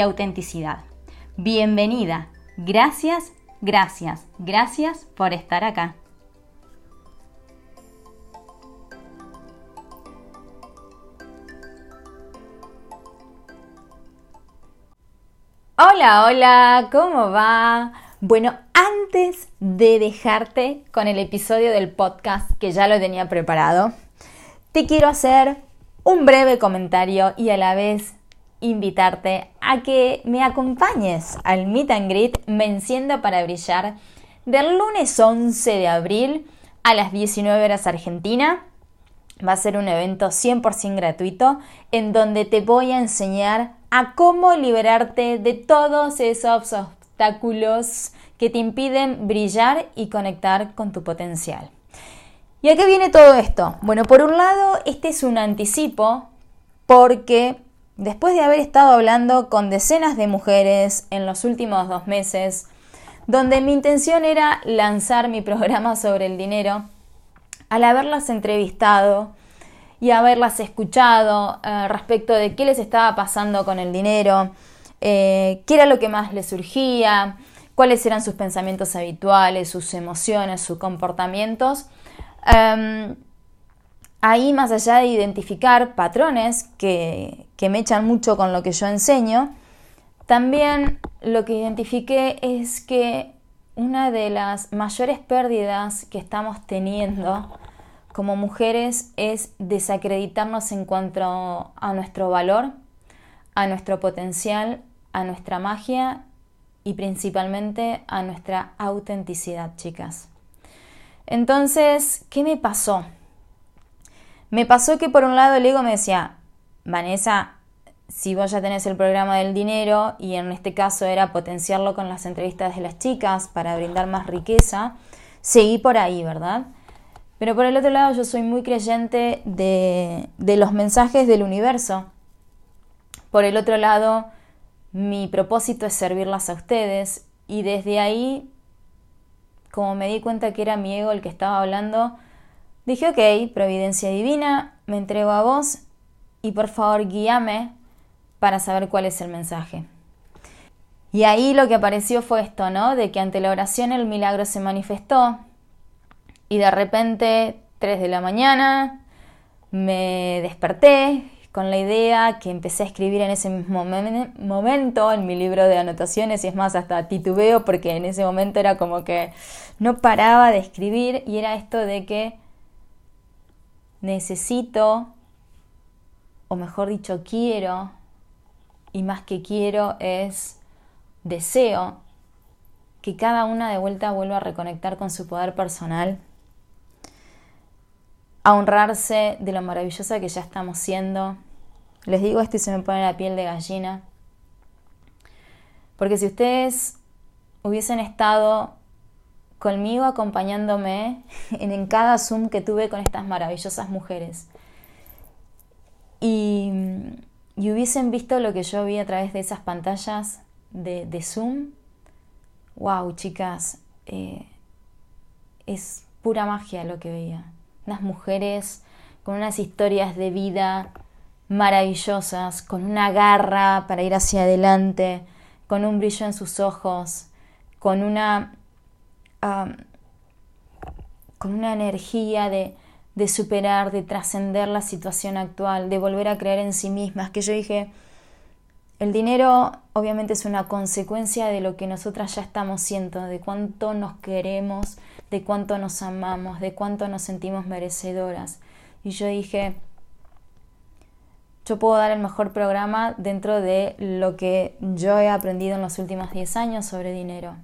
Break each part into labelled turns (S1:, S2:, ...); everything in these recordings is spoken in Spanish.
S1: autenticidad. Bienvenida. Gracias, gracias, gracias por estar acá. Hola, hola, ¿cómo va? Bueno, antes de dejarte con el episodio del podcast que ya lo tenía preparado, te quiero hacer un breve comentario y a la vez invitarte a que me acompañes al Meet and Greet Me Enciendo para Brillar del lunes 11 de abril a las 19 horas Argentina. Va a ser un evento 100% gratuito en donde te voy a enseñar a cómo liberarte de todos esos obstáculos que te impiden brillar y conectar con tu potencial. ¿Y a qué viene todo esto? Bueno, por un lado, este es un anticipo porque Después de haber estado hablando con decenas de mujeres en los últimos dos meses, donde mi intención era lanzar mi programa sobre el dinero, al haberlas entrevistado y haberlas escuchado eh, respecto de qué les estaba pasando con el dinero, eh, qué era lo que más les surgía, cuáles eran sus pensamientos habituales, sus emociones, sus comportamientos, em, ahí más allá de identificar patrones que, me echan mucho con lo que yo enseño, también lo que identifiqué es que una de las mayores pérdidas que estamos teniendo como mujeres es desacreditarnos en cuanto a nuestro valor, a nuestro potencial, a nuestra magia y principalmente a nuestra autenticidad, chicas. Entonces, ¿qué me pasó? Me pasó que por un lado el ego me decía, Vanessa, si vos ya tenés el programa del dinero y en este caso era potenciarlo con las entrevistas de las chicas para brindar más riqueza, seguí por ahí, ¿verdad? Pero por el otro lado yo soy muy creyente de, de los mensajes del universo. Por el otro lado, mi propósito es servirlas a ustedes y desde ahí, como me di cuenta que era mi ego el que estaba hablando, Dije, ok, providencia divina, me entrego a vos y por favor guíame para saber cuál es el mensaje. Y ahí lo que apareció fue esto, ¿no? De que ante la oración el milagro se manifestó y de repente, 3 de la mañana, me desperté con la idea que empecé a escribir en ese mismo momento en mi libro de anotaciones y es más, hasta titubeo porque en ese momento era como que no paraba de escribir y era esto de que necesito, o mejor dicho, quiero, y más que quiero es deseo que cada una de vuelta vuelva a reconectar con su poder personal, a honrarse de lo maravillosa que ya estamos siendo. Les digo esto y se me pone la piel de gallina. Porque si ustedes hubiesen estado conmigo acompañándome en, cada Zoom que tuve con estas maravillosas mujeres. Y, hubiesen visto lo que yo vi a través de esas pantallas de, Zoom. ¡Wow, chicas! Eh, es pura magia lo que veía. Unas mujeres con unas historias de vida maravillosas, con una garra para ir hacia adelante, con un brillo en sus ojos, con una con una energía de, de superar, de trascender la situación actual, de volver a creer en sí mismas, que yo dije, el dinero obviamente es una consecuencia de lo que nosotras ya estamos siendo, de cuánto nos queremos, de cuánto nos amamos, de cuánto nos sentimos merecedoras. Y yo dije, yo puedo dar el mejor programa dentro de lo que yo he aprendido en los últimos 10 años sobre dinero.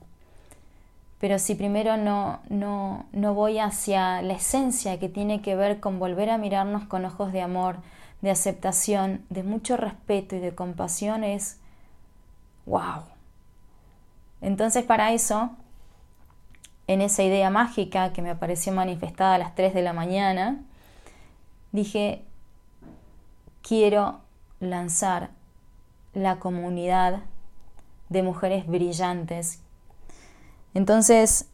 S1: Pero si primero no, no, no voy hacia la esencia que tiene que ver con volver a mirarnos con ojos de amor, de aceptación, de mucho respeto y de compasión, es, ¡Wow! Entonces para eso, en esa idea mágica que me apareció manifestada a las 3 de la mañana, dije, quiero lanzar la comunidad de mujeres brillantes. Entonces,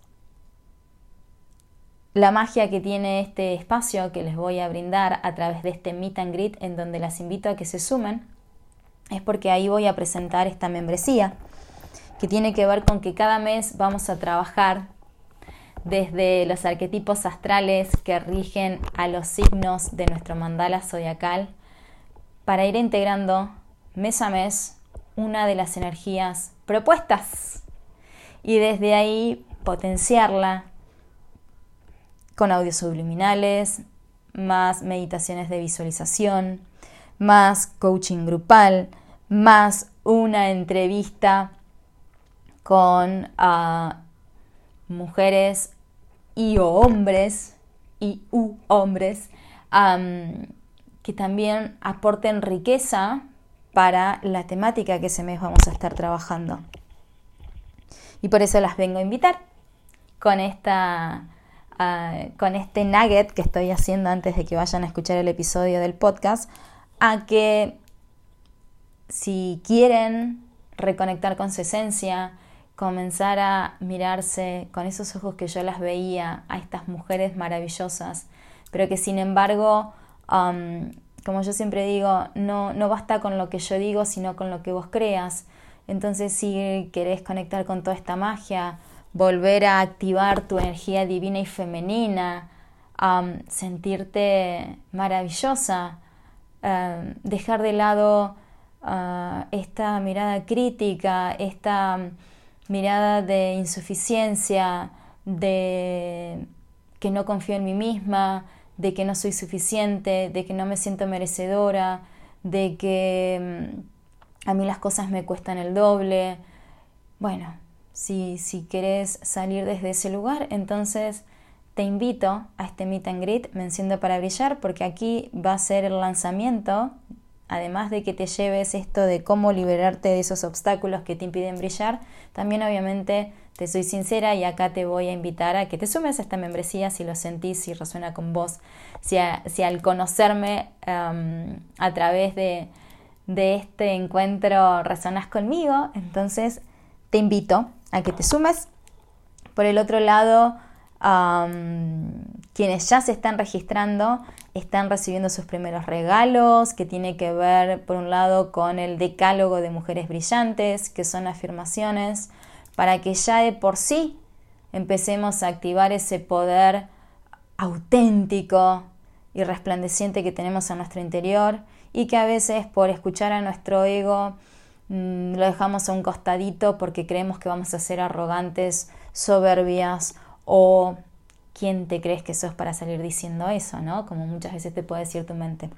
S1: la magia que tiene este espacio que les voy a brindar a través de este meet and greet en donde las invito a que se sumen es porque ahí voy a presentar esta membresía que tiene que ver con que cada mes vamos a trabajar desde los arquetipos astrales que rigen a los signos de nuestro mandala zodiacal para ir integrando mes a mes una de las energías propuestas y desde ahí potenciarla con audios subliminales, más meditaciones de visualización, más coaching grupal, más una entrevista con ah, mujeres y o hombres y u hombres que también aporten riqueza para la temática que ese mes vamos a estar trabajando. Y por eso las vengo a invitar con esta ah, con este nugget que estoy haciendo antes de que vayan a escuchar el episodio del podcast, a que si quieren reconectar con su esencia, comenzar a mirarse con esos ojos que yo las veía a estas mujeres maravillosas, pero que sin embargo, como yo siempre digo, no, no basta con lo que yo digo, sino con lo que vos creas. Entonces si querés conectar con toda esta magia, volver a activar tu energía divina y femenina, sentirte maravillosa, dejar de lado ah, esta mirada crítica, esta mirada de insuficiencia, de que no confío en mí misma, de que no soy suficiente, de que no me siento merecedora, de que mm, a mí las cosas me cuestan el doble. Bueno, si, si querés salir desde ese lugar, entonces te invito a este Meet and Greet Me Enciendo para Brillar porque aquí va a ser el lanzamiento además de que te lleves esto de cómo liberarte de esos obstáculos que te impiden brillar, también obviamente te soy sincera y acá te voy a invitar a que te sumes a esta membresía si lo sentís, si resuena con vos, si, al conocerme a través de, este encuentro resonas conmigo, entonces te invito a que te sumes. Por el otro lado, quienes ya se están registrando están recibiendo sus primeros regalos, que tiene que ver, por un lado, con el decálogo de mujeres brillantes, que son afirmaciones, para que ya de por sí empecemos a activar ese poder auténtico y resplandeciente que tenemos en nuestro interior y que a veces por escuchar a nuestro ego mm, lo dejamos a un costadito porque creemos que vamos a ser arrogantes, soberbias o quién te crees que sos para salir diciendo eso, ¿no? Como muchas veces te puede decir tu mente.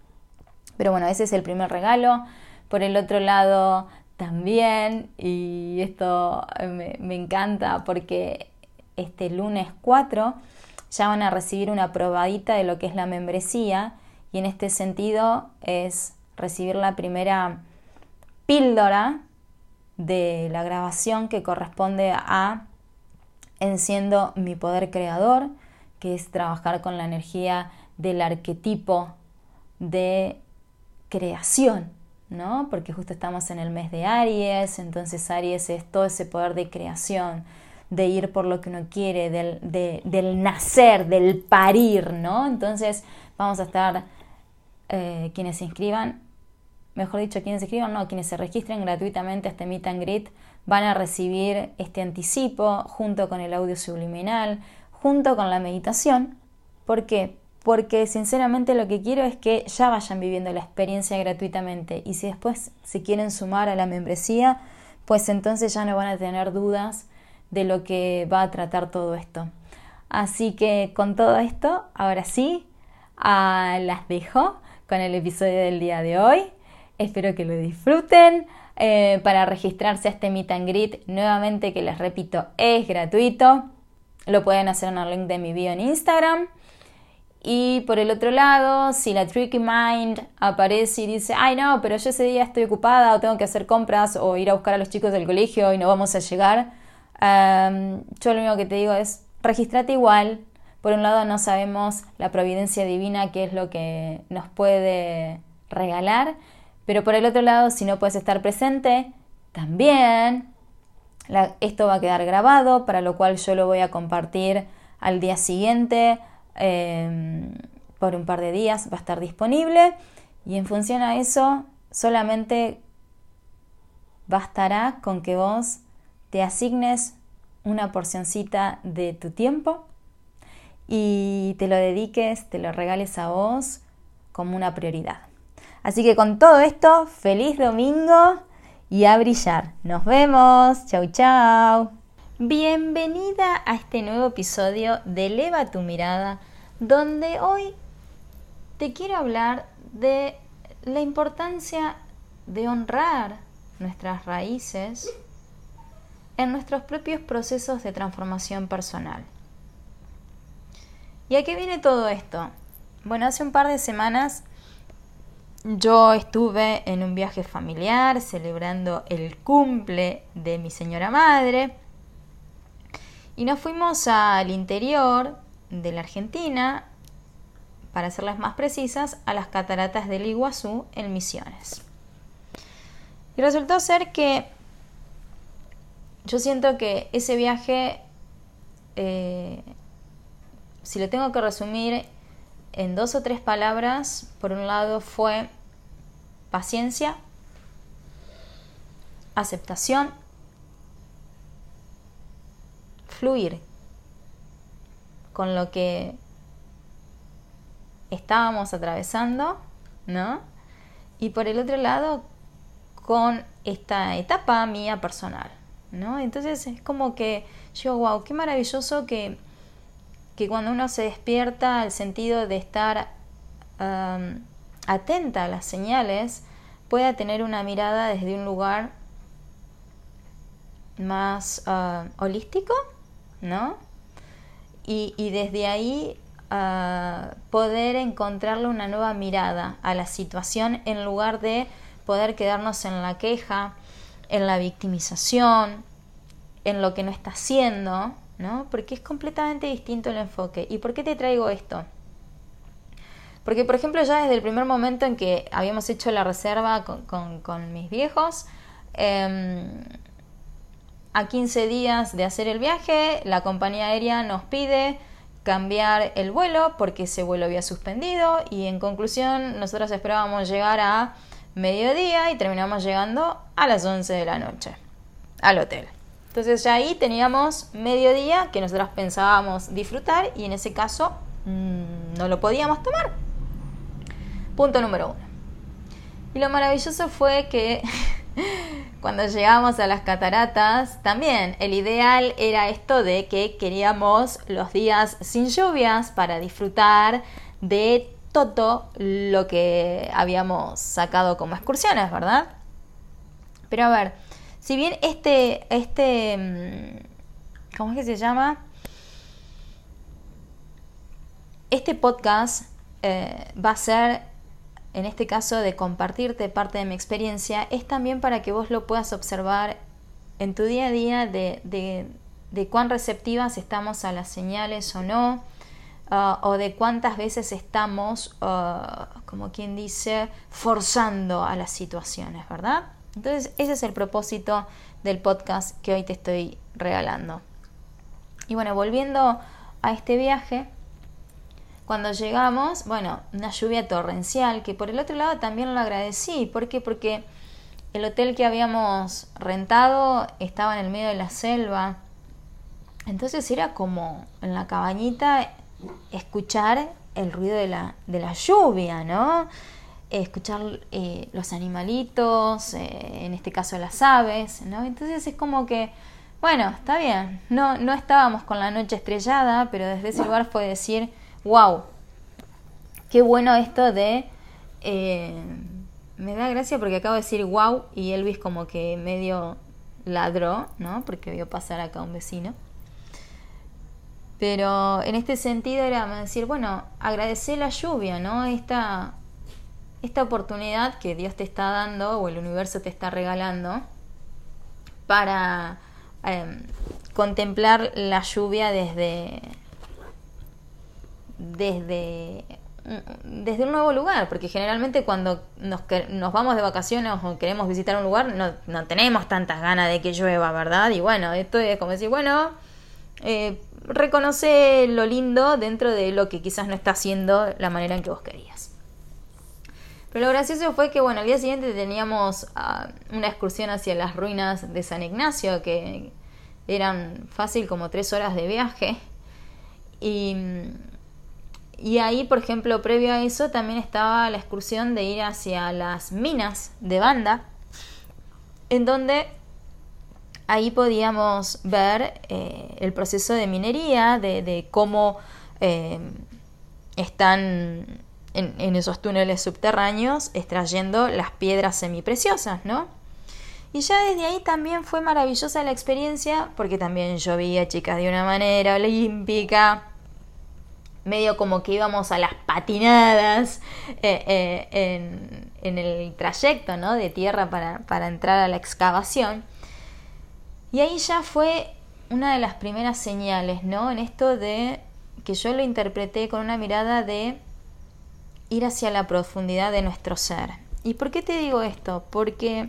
S1: Pero bueno, ese es el primer regalo. Por el otro lado, también, y esto me, me encanta porque este lunes 4 ya van a recibir una probadita de lo que es la membresía y en este sentido es recibir la primera píldora de la grabación que corresponde a Enciendo mi poder creador, que es trabajar con la energía del arquetipo de creación, ¿no? Porque justo estamos en el mes de Aries, entonces Aries es todo ese poder de creación, de ir por lo que uno quiere, del, nacer, del parir, ¿no? Entonces vamos a estar, eh, quienes se inscriban, mejor dicho, quienes se inscriban, no, quienes se registren gratuitamente a este Meet and Greet van a recibir este anticipo junto con el audio subliminal, junto con la meditación. ¿Por qué? Porque sinceramente lo que quiero es que ya vayan viviendo la experiencia gratuitamente y si después se quieren sumar a la membresía, pues entonces ya no van a tener dudas de lo que va a tratar todo esto. Así que con todo esto, ahora sí, las dejo con el episodio del día de hoy. Espero que lo disfruten. Eh, para registrarse a este Meet and Greet, nuevamente que les repito, es gratuito. Lo pueden hacer en el link de mi bio en Instagram. Y por el otro lado, si la tricky mind aparece y dice, ay no, pero yo ese día estoy ocupada o tengo que hacer compras o ir a buscar a los chicos del colegio y no vamos a llegar, yo lo único que te digo es, registrate igual. Por un lado no sabemos la providencia divina, qué es lo que nos puede regalar, pero por el otro lado, si no puedes estar presente, también esto va a quedar grabado, para lo cual yo lo voy a compartir al día siguiente Em, por un par de días va a estar disponible y en función a eso solamente bastará con que vos te asignes una porcioncita de tu tiempo y te lo dediques, te lo regales a vos como una prioridad. Así que con todo esto, feliz domingo y a brillar. Nos vemos. Chau, chau. Bienvenida a este nuevo episodio de Eleva tu mirada, donde hoy te quiero hablar de la importancia de honrar nuestras raíces en nuestros propios procesos de transformación personal. ¿Y a qué viene todo esto? Bueno, hace un par de semanas yo estuve en un viaje familiar celebrando el cumple de mi señora madre y nos fuimos al interior de la Argentina, para hacerlas más precisas, a las cataratas del Iguazú en Misiones. Y resultó ser que yo siento que ese viaje, eh, si lo tengo que resumir en dos o tres palabras, por un lado fue paciencia, aceptación fluir con lo que estábamos atravesando, ¿no? Y por el otro lado, con esta etapa mía personal, Entonces es como que yo, wow, qué maravilloso que, que cuando uno se despierta al sentido de estar atenta a las señales, pueda tener una mirada desde un lugar más ah, holístico, ¿no? Y, desde ahí ah, poder encontrarle una nueva mirada a la situación en lugar de poder quedarnos en la queja, en la victimización, en lo que no está haciendo, ¿no? Porque es completamente distinto el enfoque. ¿Y por qué te traigo esto? Porque, por ejemplo, ya desde el primer momento en que habíamos hecho la reserva con, mis viejos, em, a 15 días de hacer el viaje, la compañía aérea nos pide cambiar el vuelo porque ese vuelo había suspendido y en conclusión nosotros esperábamos llegar a mediodía y terminamos llegando a las 11 de la noche al hotel. Entonces ya ahí teníamos mediodía que nosotros pensábamos disfrutar y en ese caso mm, no lo podíamos tomar. Punto número uno. Y lo maravilloso fue que cuando llegamos a las cataratas, también el ideal era esto de que queríamos los días sin lluvias para disfrutar de todo lo que habíamos sacado como excursiones, ¿verdad? Pero a ver, si bien este, este, mm, ¿cómo es que se llama? Este podcast eh, va a ser en este caso de compartirte parte de mi experiencia, es también para que vos lo puedas observar en tu día a día de, cuán receptivas estamos a las señales o no, uh, o de cuántas veces estamos, uh, como quien dice, forzando a las situaciones, ¿verdad? Entonces, ese es el propósito del podcast que hoy te estoy regalando. Y bueno, volviendo a este viaje, cuando llegamos, bueno, una lluvia torrencial, que por el otro lado también lo agradecí. ¿Por qué? Porque el hotel que habíamos rentado estaba en el medio de la selva. Entonces era como en la cabañita escuchar el ruido de la, de la lluvia, ¿no? Escuchar eh, los animalitos, eh, en este caso las aves, ¿no? Entonces es como que, bueno, está bien, no, no estábamos con la noche estrellada, pero desde ese lugar fue decir, wow, qué bueno esto de... Eh, me da gracia porque acabo de decir wow y Elvis como que medio ladró, ¿no? Porque vio pasar acá un vecino. Pero en este sentido era decir, bueno, agradecer la lluvia, ¿no? Esta, esta oportunidad que Dios te está dando o el universo te está regalando para em, contemplar la lluvia desde, desde, desde un nuevo lugar, porque generalmente cuando nos, nos vamos de vacaciones o queremos visitar un lugar no, no tenemos tantas ganas de que llueva, ¿verdad? Y bueno, esto es como decir, bueno, eh, reconoce lo lindo dentro de lo que quizás no está haciendo la manera en que vos querías. Pero lo gracioso fue que, bueno, al día siguiente teníamos ah, una excursión hacia las ruinas de San Ignacio, que eran fácil como tres horas de viaje. Y, y ahí, por ejemplo, previo a eso, también estaba la excursión de ir hacia las minas de banda, en donde ahí podíamos ver eh, el proceso de minería, de, cómo eh, están en, esos túneles subterráneos extrayendo las piedras semipreciosas, ¿no? Y ya desde ahí también fue maravillosa la experiencia, porque también llovía, chicas, de una manera olímpica, medio como que íbamos a las patinadas eh, en, en, el trayecto ¿no? de tierra para, para entrar a la excavación. Y ahí ya fue una de las primeras señales, ¿no? En esto de que yo lo interpreté con una mirada de ir hacia la profundidad de nuestro ser. ¿Y por qué te digo esto? Porque,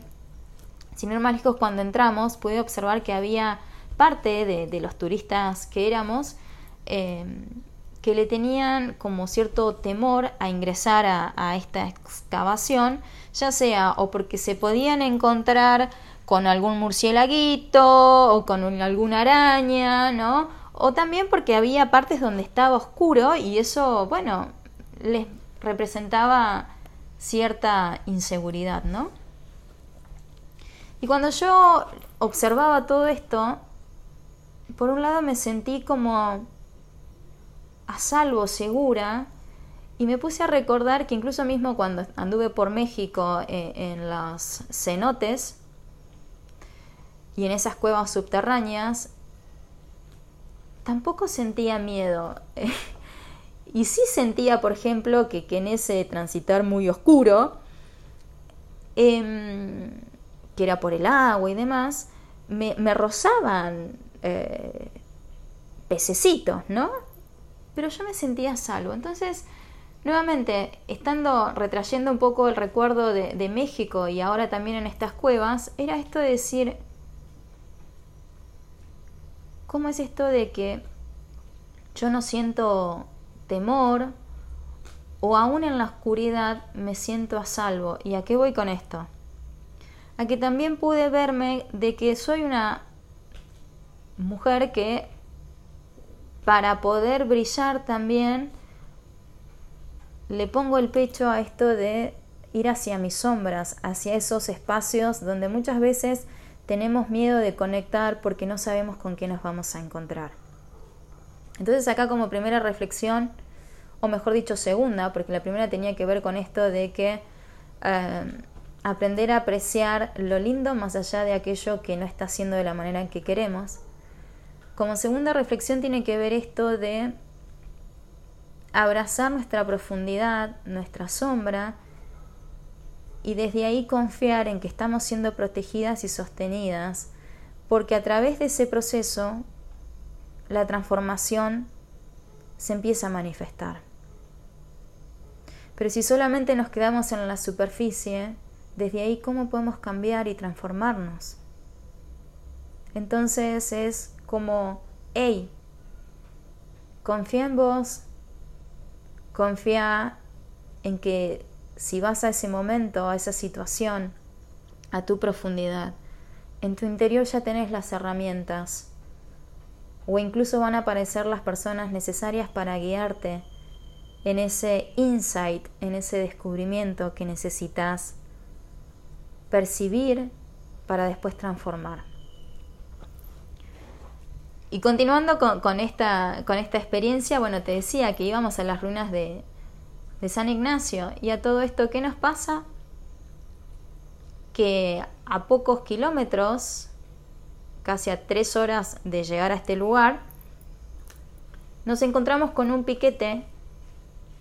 S1: sin ir más cuando entramos pude observar que había parte de, los turistas que éramos em, que le tenían como cierto temor a ingresar a, a esta excavación, ya sea o porque se podían encontrar con algún murcielaguito o con alguna araña, ¿no? O también porque había partes donde estaba oscuro y eso, bueno, les representaba cierta inseguridad, ¿no? Y cuando yo observaba todo esto, por un lado me sentí como a salvo, segura, y me puse a recordar que incluso mismo cuando anduve por México eh, en los cenotes, y en esas cuevas subterráneas, tampoco sentía miedo. y sí sentía, por ejemplo, que, en ese transitar muy oscuro, em, que era por el agua y demás, me, rozaban eh, pececitos, ¿no? Pero yo me sentía salvo. Entonces, nuevamente, estando retrayendo un poco el recuerdo de, de México y ahora también en estas cuevas, era esto de decir, ¿Cómo es esto de que yo no siento temor o aún en la oscuridad me siento a salvo? ¿Y a qué voy con esto? A que también pude verme de que soy una mujer que para poder brillar también le pongo el pecho a esto de ir hacia mis sombras, hacia esos espacios donde muchas veces tenemos miedo de conectar porque no sabemos con qué nos vamos a encontrar. Entonces acá como primera reflexión, o mejor dicho segunda, porque la primera tenía que ver con esto de que eh, aprender a apreciar lo lindo más allá de aquello que no está haciendo de la manera en que queremos. Como segunda reflexión tiene que ver esto de abrazar nuestra profundidad, nuestra sombra, y desde ahí confiar en que estamos siendo protegidas y sostenidas, porque a través de ese proceso la transformación se empieza a manifestar. Pero si solamente nos quedamos en la superficie, desde ahí cómo podemos cambiar y transformarnos. Entonces es como, hey, confía en vos, confía en que si vas a ese momento, a esa situación, a tu profundidad, en tu interior ya tenés las herramientas o incluso van a aparecer las personas necesarias para guiarte en ese insight, en ese descubrimiento que necesitas percibir para después transformar. Y continuando con, esta, con esta experiencia, bueno, te decía que íbamos a las ruinas de, de San Ignacio. Y a todo esto, ¿qué nos pasa? Que a pocos kilómetros, casi a tres horas de llegar a este lugar, nos encontramos con un piquete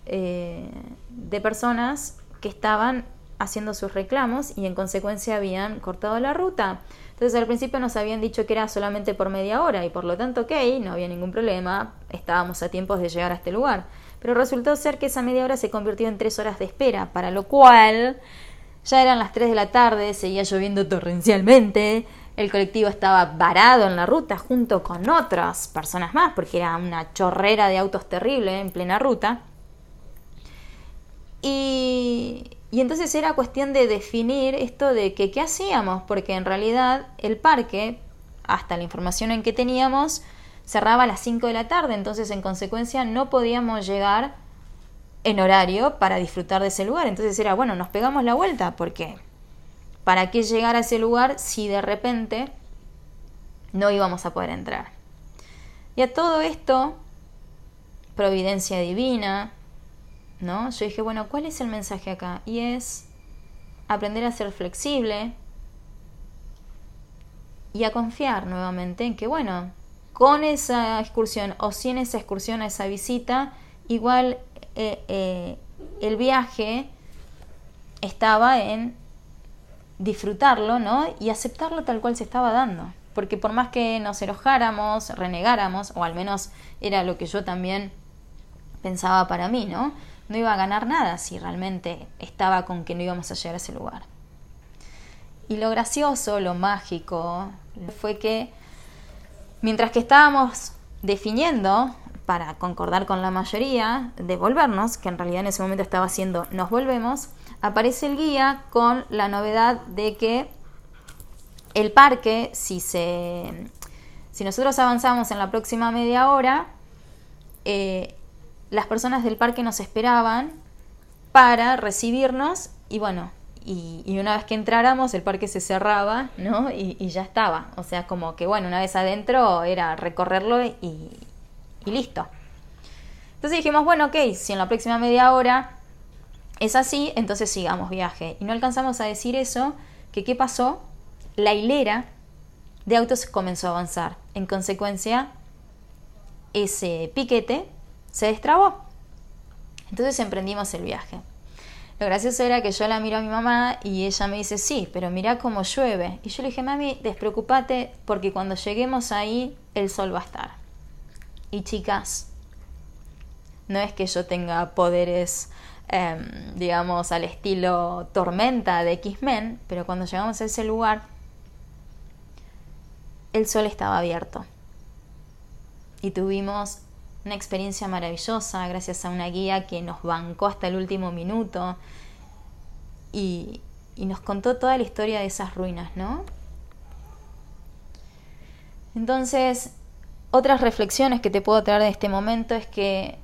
S1: eh, de personas que estaban haciendo sus reclamos y en consecuencia habían cortado la ruta. Entonces al principio nos habían dicho que era solamente por media hora y por lo tanto, ok, no había ningún problema, estábamos a tiempo de llegar a este lugar. Pero resultó ser que esa media hora se convirtió en tres horas de espera, para lo cual ya eran las 3 de la tarde, seguía lloviendo torrencialmente, el colectivo estaba varado en la ruta junto con otras personas más, porque era una chorrera de autos terrible en plena ruta. Y, y entonces era cuestión de definir esto de que qué hacíamos, porque en realidad el parque, hasta la información en que teníamos, cerraba a las 5 de la tarde, entonces en consecuencia no podíamos llegar en horario para disfrutar de ese lugar. Entonces era, bueno, nos pegamos la vuelta, porque ¿para qué llegar a ese lugar si de repente no íbamos a poder entrar? Y a todo esto, providencia divina, ¿no? Yo dije, bueno, ¿cuál es el mensaje acá? Y es aprender a ser flexible y a confiar nuevamente en que, bueno, con esa excursión o sin esa excursión, a esa visita, igual eh, eh, el viaje estaba en disfrutarlo, ¿no? Y aceptarlo tal cual se estaba dando. Porque por más que nos enojáramos, renegáramos, o al menos era lo que yo también pensaba para mí, ¿no? No iba a ganar nada si realmente estaba con que no íbamos a llegar a ese lugar. Y lo gracioso, lo mágico, fue que mientras que estábamos definiendo para concordar con la mayoría, devolvernos, que en realidad en ese momento estaba haciendo nos volvemos, aparece el guía con la novedad de que el parque, si, se, si nosotros avanzamos en la próxima media hora, eh, las personas del parque nos esperaban para recibirnos y bueno, y, una vez que entráramos el parque se cerraba, ¿no? Y, ya estaba. O sea, como que bueno, una vez adentro era recorrerlo y, y listo. Entonces dijimos, bueno, ok, si en la próxima media hora es así, entonces sigamos viaje. Y no alcanzamos a decir eso, que qué pasó, la hilera de autos comenzó a avanzar. En consecuencia, ese piquete se destrabó. Entonces emprendimos el viaje. Lo gracioso era que yo la miro a mi mamá y ella me dice, sí, pero mira cómo llueve. Y yo le dije, mami, despreocupate porque cuando lleguemos ahí el sol va a estar. Y chicas, no es que yo tenga poderes, em, digamos, al estilo tormenta de X-Men, pero cuando llegamos a ese lugar, el sol estaba abierto. Y tuvimos una experiencia maravillosa gracias a una guía que nos bancó hasta el último minuto y, nos contó toda la historia de esas ruinas, ¿no? Entonces, otras reflexiones que te puedo traer de este momento es que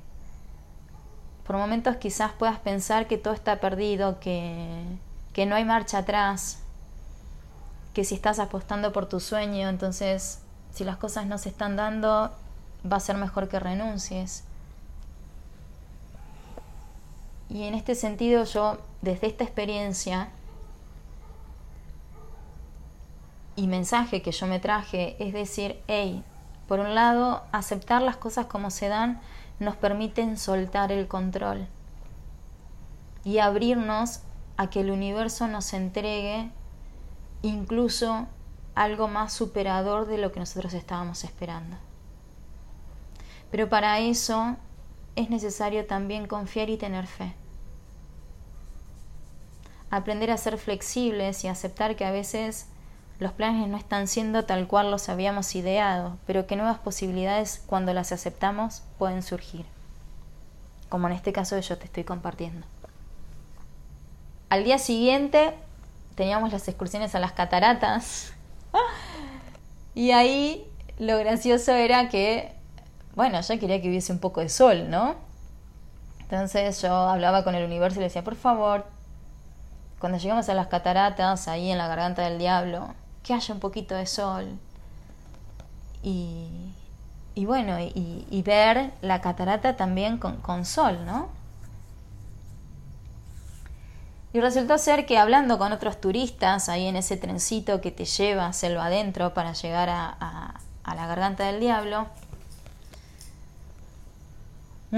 S1: por momentos quizás puedas pensar que todo está perdido, que, que no hay marcha atrás, que si estás apostando por tu sueño, entonces si las cosas no se están dando, va a ser mejor que renuncies. Y en este sentido yo, desde esta experiencia y mensaje que yo me traje, es decir, hey, por un lado, aceptar las cosas como se dan nos permiten soltar el control y abrirnos a que el universo nos entregue incluso algo más superador de lo que nosotros estábamos esperando. Pero para eso es necesario también confiar y tener fe. Aprender a ser flexibles y aceptar que a veces los planes no están siendo tal cual los habíamos ideado, pero que nuevas posibilidades cuando las aceptamos pueden surgir, como en este caso yo te estoy compartiendo. Al día siguiente teníamos las excursiones a las cataratas y ahí lo gracioso era que, bueno, yo quería que hubiese un poco de sol, ¿no? Entonces yo hablaba con el universo y le decía, por favor, cuando llegamos a las cataratas, ahí en la garganta del diablo, que haya un poquito de sol. Y, y bueno, y, ver la catarata también con, con, sol, ¿no? Y resultó ser que hablando con otros turistas ahí en ese trencito que te lleva selva adentro para llegar a, a, a la garganta del diablo,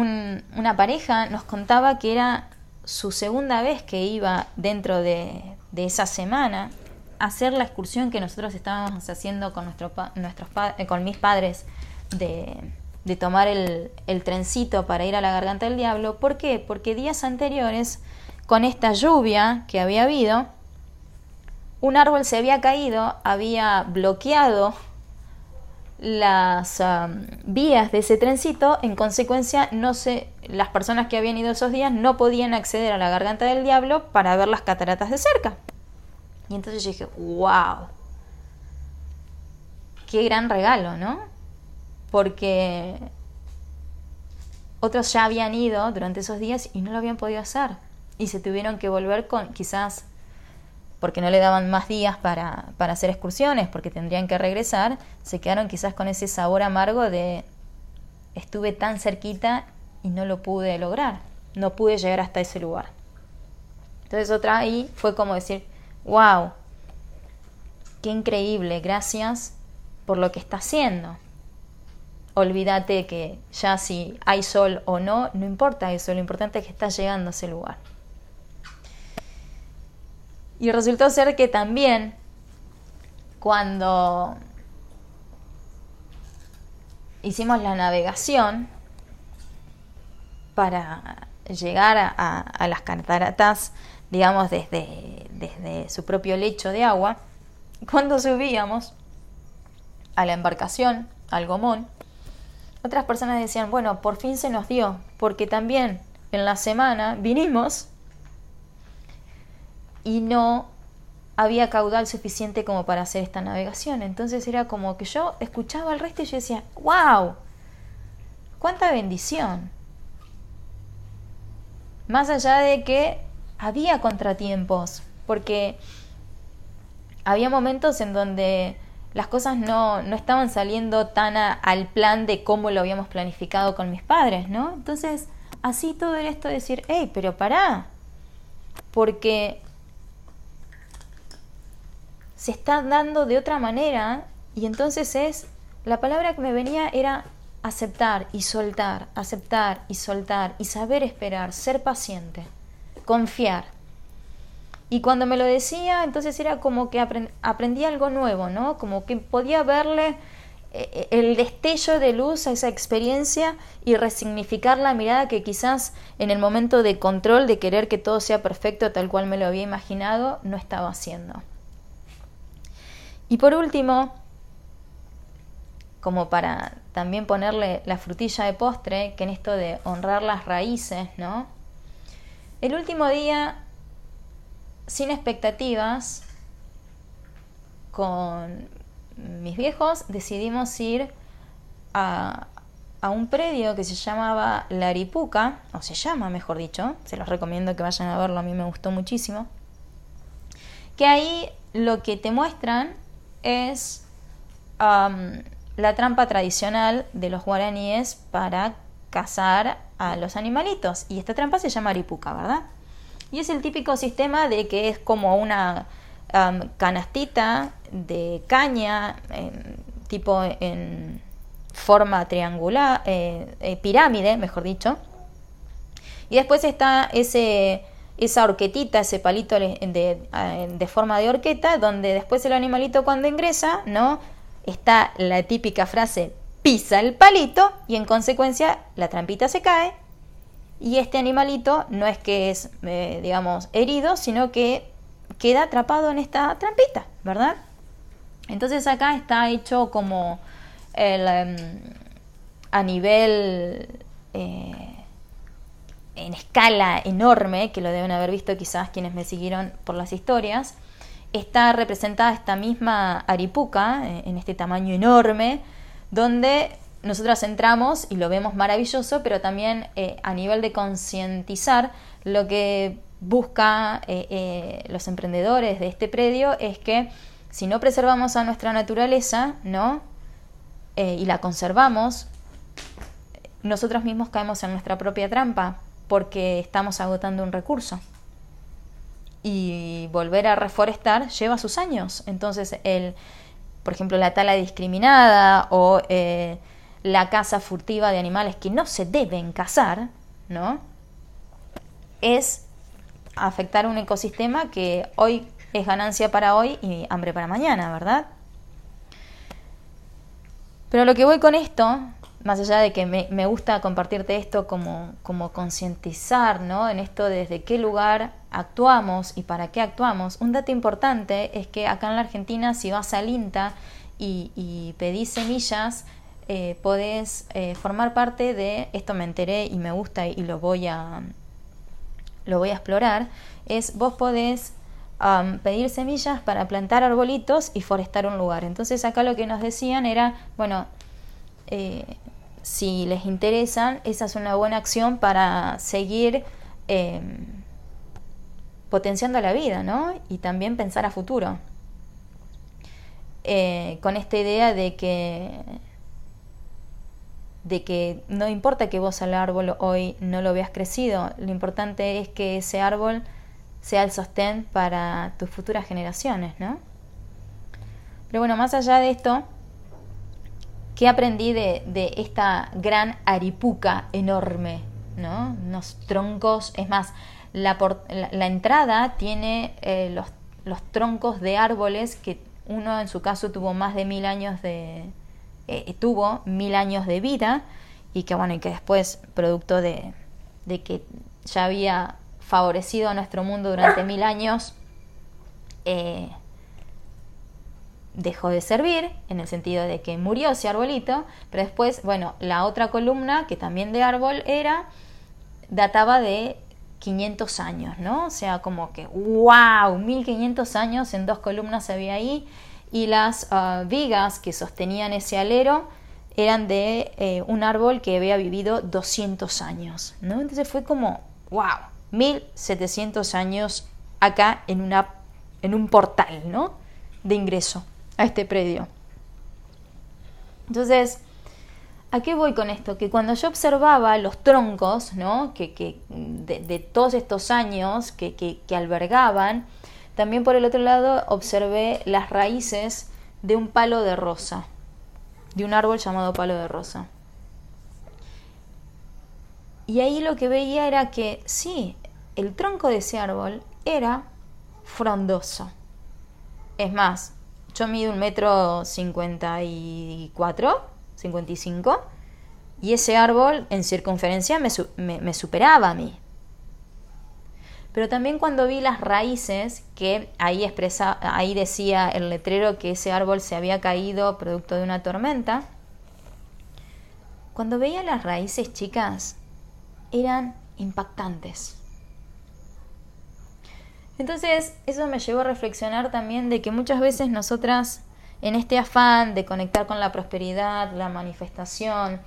S1: una pareja nos contaba que era su segunda vez que iba dentro de, esa semana a hacer la excursión que nosotros estábamos haciendo con, nuestros eh, con mis padres de, tomar el, el, trencito para ir a la garganta del diablo. ¿Por qué? Porque días anteriores, con esta lluvia que había habido, un árbol se había caído, había bloqueado las vías de ese trencito, en consecuencia no se, las personas que habían ido esos días no podían acceder a la garganta del diablo para ver las cataratas de cerca. Y entonces yo dije, wow, qué gran regalo, ¿no? Porque otros ya habían ido durante esos días y no lo habían podido hacer. Y se tuvieron que volver con quizás porque no le daban más días para, para hacer excursiones, porque tendrían que regresar, se quedaron quizás con ese sabor amargo de estuve tan cerquita y no lo pude lograr, no pude llegar hasta ese lugar. Entonces otra ahí fue como decir, wow, qué increíble, gracias por lo que está haciendo. Olvídate que ya si hay sol o no, no importa eso, lo importante es que estás llegando a ese lugar. Y resultó ser que también cuando hicimos la navegación para llegar a, las cataratas, digamos, desde, desde su propio lecho de agua, cuando subíamos a la embarcación, al gomón, otras personas decían, bueno, por fin se nos dio, porque también en la semana vinimos y no había caudal suficiente como para hacer esta navegación. Entonces era como que yo escuchaba al resto y yo decía, wow, cuánta bendición. Más allá de que había contratiempos, porque había momentos en donde las cosas no, no estaban saliendo tan al plan de cómo lo habíamos planificado con mis padres, ¿no? Entonces, así todo era esto de decir, hey, pero pará, porque se está dando de otra manera y entonces es, la palabra que me venía era aceptar y soltar, aceptar y soltar y saber esperar, ser paciente, confiar. Y cuando me lo decía, entonces era como que aprendí algo nuevo, ¿no? Como que podía verle eh, eh, el destello de luz a esa experiencia y resignificar la mirada que quizás en el momento de control, de querer que todo sea perfecto tal cual me lo había imaginado, no estaba haciendo. Y por último, como para también ponerle la frutilla de postre, que en esto de honrar las raíces, ¿no? El último día, sin expectativas, con mis viejos decidimos ir a, a un predio que se llamaba La Aripuca, o se llama, mejor dicho, se los recomiendo que vayan a verlo, a mí me gustó muchísimo, que ahí lo que te muestran es la trampa tradicional de los guaraníes para cazar a los animalitos. Y esta trampa se llama aripuca, ¿verdad? Y es el típico sistema de que es como una canastita de caña, tipo en forma triangular, eh, eh, pirámide, mejor dicho. Y después está ese esa horquetita, ese palito de, forma de horqueta, donde después el animalito cuando ingresa, ¿no? Está la típica frase pisa el palito y en consecuencia la trampita se cae y este animalito no es que es, eh, digamos, herido, sino que queda atrapado en esta trampita, ¿verdad? Entonces acá está hecho como el, em, a nivel... Eh, en escala enorme, que lo deben haber visto quizás quienes me siguieron por las historias, está representada esta misma aripuca, eh, en este tamaño enorme, donde nosotros entramos y lo vemos maravilloso, pero también eh, a nivel de concientizar, lo que busca eh, los emprendedores de este predio es que si no preservamos a nuestra naturaleza, ¿no? y la conservamos, nosotros mismos caemos en nuestra propia trampa, porque estamos agotando un recurso. Y volver a reforestar lleva sus años. Entonces, el, por ejemplo, la tala discriminada o eh, la caza furtiva de animales que no se deben cazar, ¿no? Es afectar un ecosistema que hoy es ganancia para hoy y hambre para mañana, ¿verdad? Pero lo que voy con esto, más allá de que me, gusta compartirte esto como, como concientizar, ¿no? En esto desde qué lugar actuamos y para qué actuamos. Un dato importante es que acá en la Argentina, si vas al INTA y, pedís semillas, eh, podés eh, formar parte de, esto me enteré y me gusta y lo voy a, lo voy a explorar, es vos podés pedir semillas para plantar arbolitos y forestar un lugar. Entonces acá lo que nos decían era, bueno, eh, si les interesan, esa es una buena acción para seguir em, potenciando la vida, ¿no? Y también pensar a futuro. Eh, con esta idea de que de que no importa que vos al árbol hoy no lo veas crecido, lo importante es que ese árbol sea el sostén para tus futuras generaciones, ¿no? Pero bueno, más allá de esto, ¿qué aprendí de, esta gran aripuca enorme, ¿no? Unos troncos, es más, la, entrada tiene eh, los, troncos de árboles que uno en su caso tuvo más de mil años de, eh, tuvo mil años de vida y que bueno, y que después, producto de, de que ya había favorecido a nuestro mundo durante mil años, eh, dejó de servir, en el sentido de que murió ese arbolito, pero después, bueno, la otra columna, que también de árbol era, databa de 500 años, ¿no? O sea, como que, wow, 1500 años en dos columnas había ahí, y las ah, vigas que sostenían ese alero eran de eh, un árbol que había vivido 200 años, ¿no? Entonces fue como, wow, 1700 años acá en, una, en un portal, ¿no? De ingreso a este predio. Entonces, ¿a qué voy con esto? Que cuando yo observaba los troncos, ¿no? Que, que de, todos estos años que, que albergaban, también por el otro lado observé las raíces de un palo de rosa, de un árbol llamado palo de rosa. Y ahí lo que veía era que sí, el tronco de ese árbol era frondoso. Es más, yo mido un metro cincuenta y cuatro, cincuenta y cinco, y ese árbol en circunferencia me, me superaba a mí pero también cuando vi las raíces, que ahí, expresa, ahí decía el letrero que ese árbol se había caído producto de una tormenta, cuando veía las raíces chicas, eran impactantes. Entonces, eso me llevó a reflexionar también de que muchas veces nosotras, en este afán de conectar con la prosperidad, la manifestación,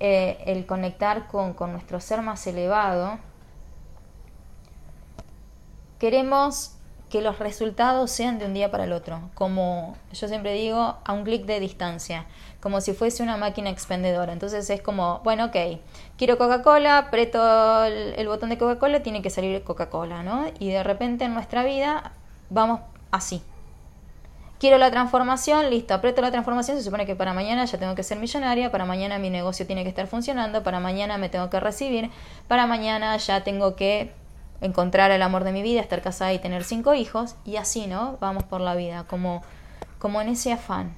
S1: eh, el conectar con, con nuestro ser más elevado, queremos que los resultados sean de un día para el otro, como yo siempre digo, a un clic de distancia, como si fuese una máquina expendedora. Entonces es como, bueno, ok, quiero Coca-Cola, aprieto el, botón de Coca-Cola, tiene que salir Coca-Cola, ¿no? Y de repente en nuestra vida vamos así. Quiero la transformación, listo, aprieto la transformación, se supone que para mañana ya tengo que ser millonaria, para mañana mi negocio tiene que estar funcionando, para mañana me tengo que recibir, para mañana ya tengo que encontrar el amor de mi vida, estar casada y tener cinco hijos, y así, ¿no? Vamos por la vida, como, como en ese afán.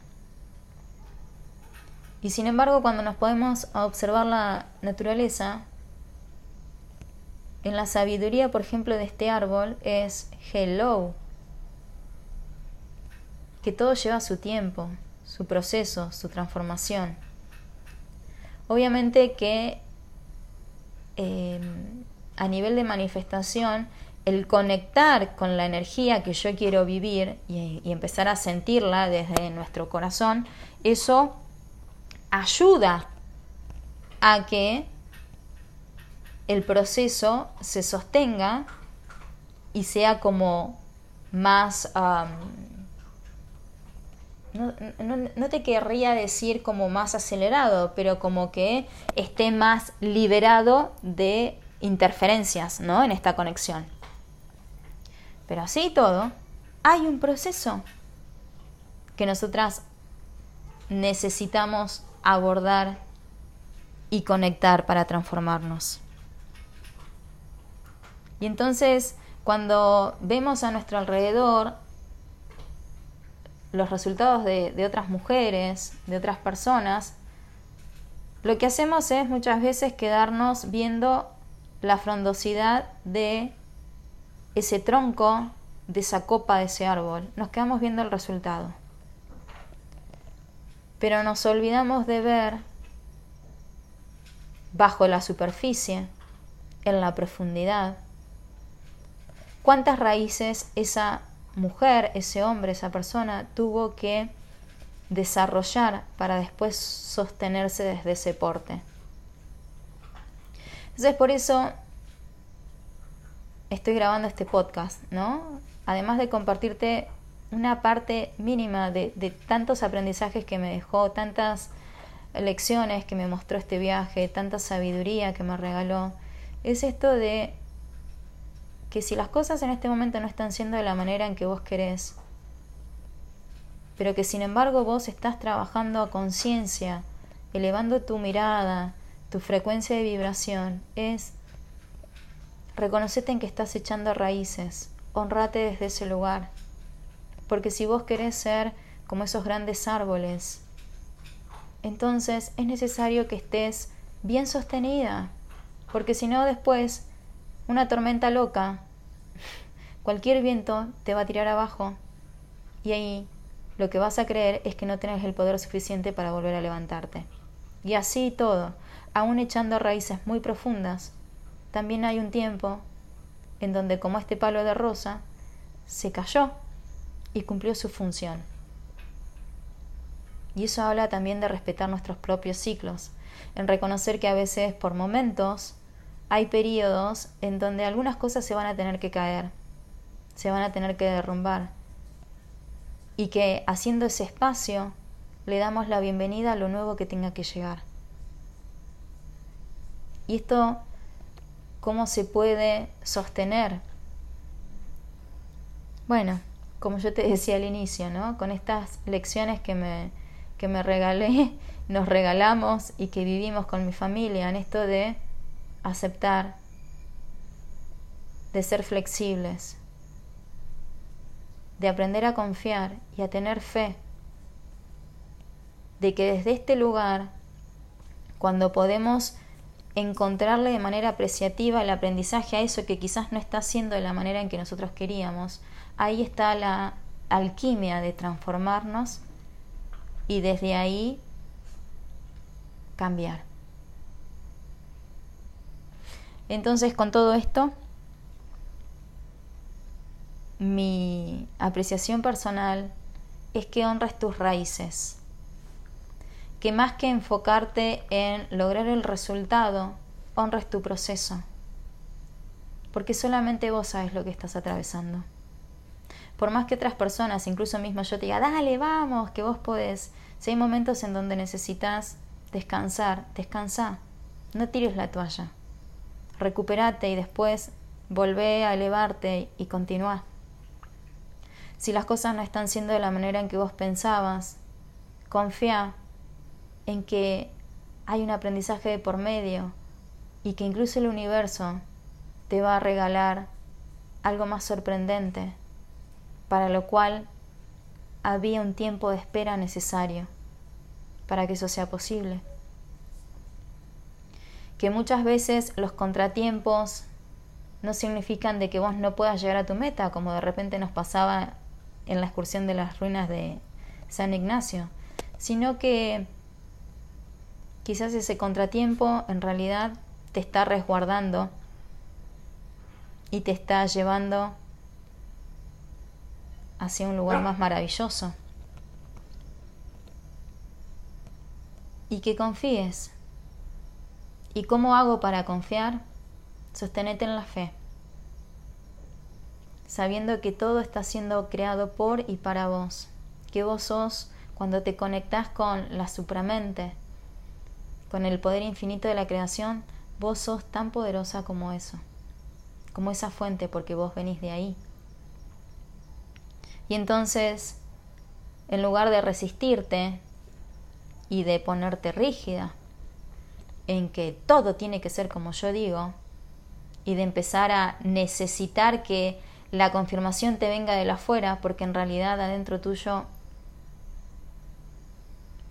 S1: Y sin embargo, cuando nos podemos observar la naturaleza, en la sabiduría, por ejemplo, de este árbol es hello, que todo lleva su tiempo, su proceso, su transformación. Obviamente que eh, a nivel de manifestación, el conectar con la energía que yo quiero vivir y, empezar a sentirla desde nuestro corazón, eso ayuda a que el proceso se sostenga y sea como más... no, no, te querría decir como más acelerado, pero como que esté más liberado de interferencias ¿no? en esta conexión. Pero así y todo, hay un proceso que nosotras necesitamos abordar y conectar para transformarnos. Y entonces, cuando vemos a nuestro alrededor los resultados de, de, otras mujeres, de otras personas, lo que hacemos es muchas veces quedarnos viendo la frondosidad de ese tronco, de esa copa de ese árbol. Nos quedamos viendo el resultado. Pero nos olvidamos de ver bajo la superficie, en la profundidad, cuántas raíces esa mujer, ese hombre, esa persona tuvo que desarrollar para después sostenerse desde ese porte. Entonces por eso estoy grabando este podcast, ¿no? Además de compartirte una parte mínima de, tantos aprendizajes que me dejó, tantas lecciones que me mostró este viaje, tanta sabiduría que me regaló, es esto de que si las cosas en este momento no están siendo de la manera en que vos querés, pero que sin embargo vos estás trabajando a conciencia, elevando tu mirada, tu frecuencia de vibración, es reconocete en que estás echando raíces, honrate desde ese lugar, porque si vos querés ser como esos grandes árboles, entonces es necesario que estés bien sostenida, porque si no después una tormenta loca, cualquier viento te va a tirar abajo. Y ahí lo que vas a creer es que no tienes el poder suficiente para volver a levantarte. Y así todo, aún echando raíces muy profundas, también hay un tiempo en donde como este palo de rosa se cayó y cumplió su función. Y eso habla también de respetar nuestros propios ciclos, en reconocer que a veces por momentos hay periodos en donde algunas cosas se van a tener que caer, se van a tener que derrumbar, y que haciendo ese espacio le damos la bienvenida a lo nuevo que tenga que llegar. Y esto, ¿cómo se puede sostener? Bueno, como yo te decía al inicio, ¿no? Con estas lecciones que me, que me regalé, nos regalamos y que vivimos con mi familia en esto de aceptar, de ser flexibles, de aprender a confiar y a tener fe, de que desde este lugar, cuando podemos encontrarle de manera apreciativa el aprendizaje a eso que quizás no está haciendo de la manera en que nosotros queríamos, ahí está la alquimia de transformarnos y desde ahí cambiar. Entonces, con todo esto, mi apreciación personal es que honres tus raíces, que más que enfocarte en lograr el resultado, honres tu proceso, porque solamente vos sabes lo que estás atravesando por más que otras personas, incluso mismo yo te diga, dale, vamos, que vos podés. Si hay momentos en donde necesitas descansar, descansa, no tires la toalla. Recupérate y después volvé a elevarte y continúa. Si las cosas no están siendo de la manera en que vos pensabas, confía en que hay un aprendizaje de por medio y que incluso el universo te va a regalar algo más sorprendente para lo cual había un tiempo de espera necesario para que eso sea posible. Que muchas veces los contratiempos no significan de que vos no puedas llegar a tu meta, como de repente nos pasaba en la excursión de las ruinas de San Ignacio, sino que quizás ese contratiempo en realidad te está resguardando y te está llevando hacia un lugar más maravilloso. Y que confíes. ¿Y cómo hago para confiar? Sostenete en la fe, sabiendo que todo está siendo creado por y para vos, que vos sos, cuando te conectás con la supramente, con el poder infinito de la creación, vos sos tan poderosa como eso, como esa fuente, porque vos venís de ahí. Y entonces, en lugar de resistirte y de ponerte rígida, en que todo tiene que ser como yo digo y de empezar a necesitar que la confirmación te venga de la afuera porque en realidad adentro tuyo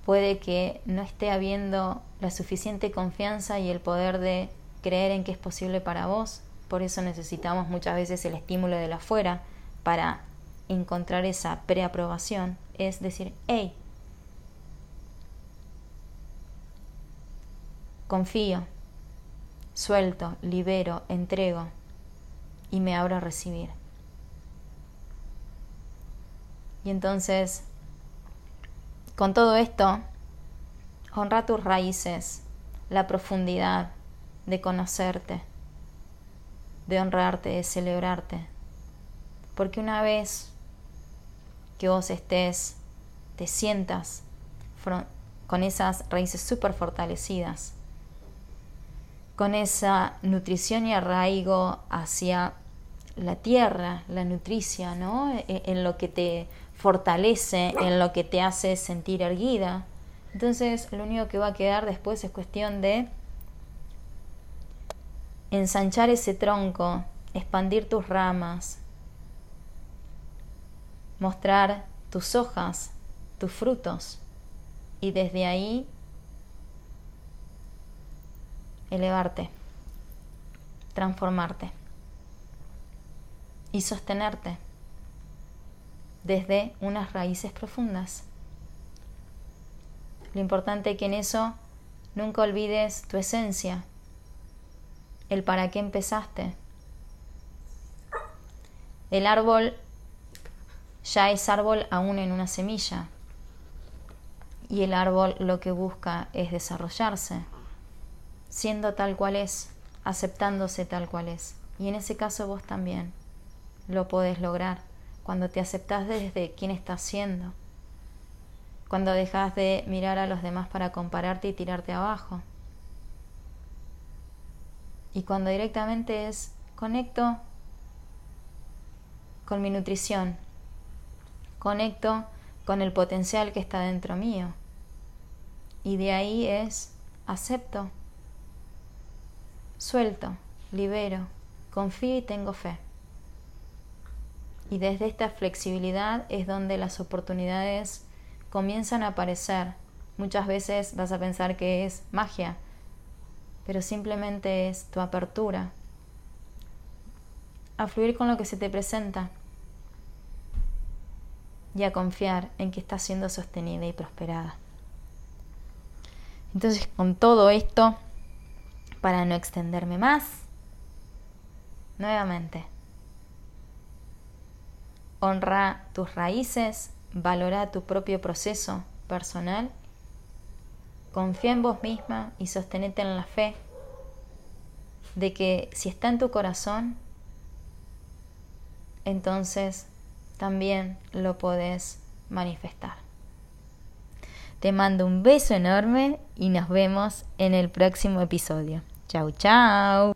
S1: puede que no esté habiendo la suficiente confianza y el poder de creer en que es posible para vos. Por eso necesitamos muchas veces el estímulo de la afuera para encontrar esa preaprobación. Es decir, hey, confío, suelto, libero, entrego y me abro a recibir. Y entonces con todo esto, honra tus raíces, la profundidad de conocerte, de honrarte, de celebrarte. Porque una vez que vos estés, te sientas con esas raíces súper fortalecidas, con esa nutrición y arraigo hacia la tierra, la nutricia, ¿no? E-, en lo que te fortalece, en lo que te hace sentir erguida. Entonces, lo único que va a quedar después es cuestión de ensanchar ese tronco, expandir tus ramas, mostrar tus hojas, tus frutos. Y desde ahí elevarte, transformarte y sostenerte desde unas raíces profundas. Lo importante es que en eso nunca olvides tu esencia, el para qué empezaste. El árbol ya es árbol aún en una semilla y el árbol lo que busca es desarrollarse, siendo tal cual es, aceptándose tal cual es. Y en ese caso vos también lo podés lograr cuando te aceptas desde quién estás siendo, cuando dejas de mirar a los demás para compararte y tirarte abajo, y cuando directamente es conecto con mi nutrición, conecto con el potencial que está dentro mío, y de ahí es acepto, suelto, libero, confío y tengo fe. Y desde esta flexibilidad es donde las oportunidades comienzan a aparecer. Muchas veces vas a pensar que es magia, pero simplemente es tu apertura a fluir con lo que se te presenta y a confiar en que estás siendo sostenida y prosperada. Entonces, con todo esto, para no extenderme más, nuevamente, honra tus raíces, valora tu propio proceso personal, confía en vos misma y sostenete en la fe de que si está en tu corazón, entonces también lo podés manifestar. Te mando un beso enorme y nos vemos en el próximo episodio. Chau, chau.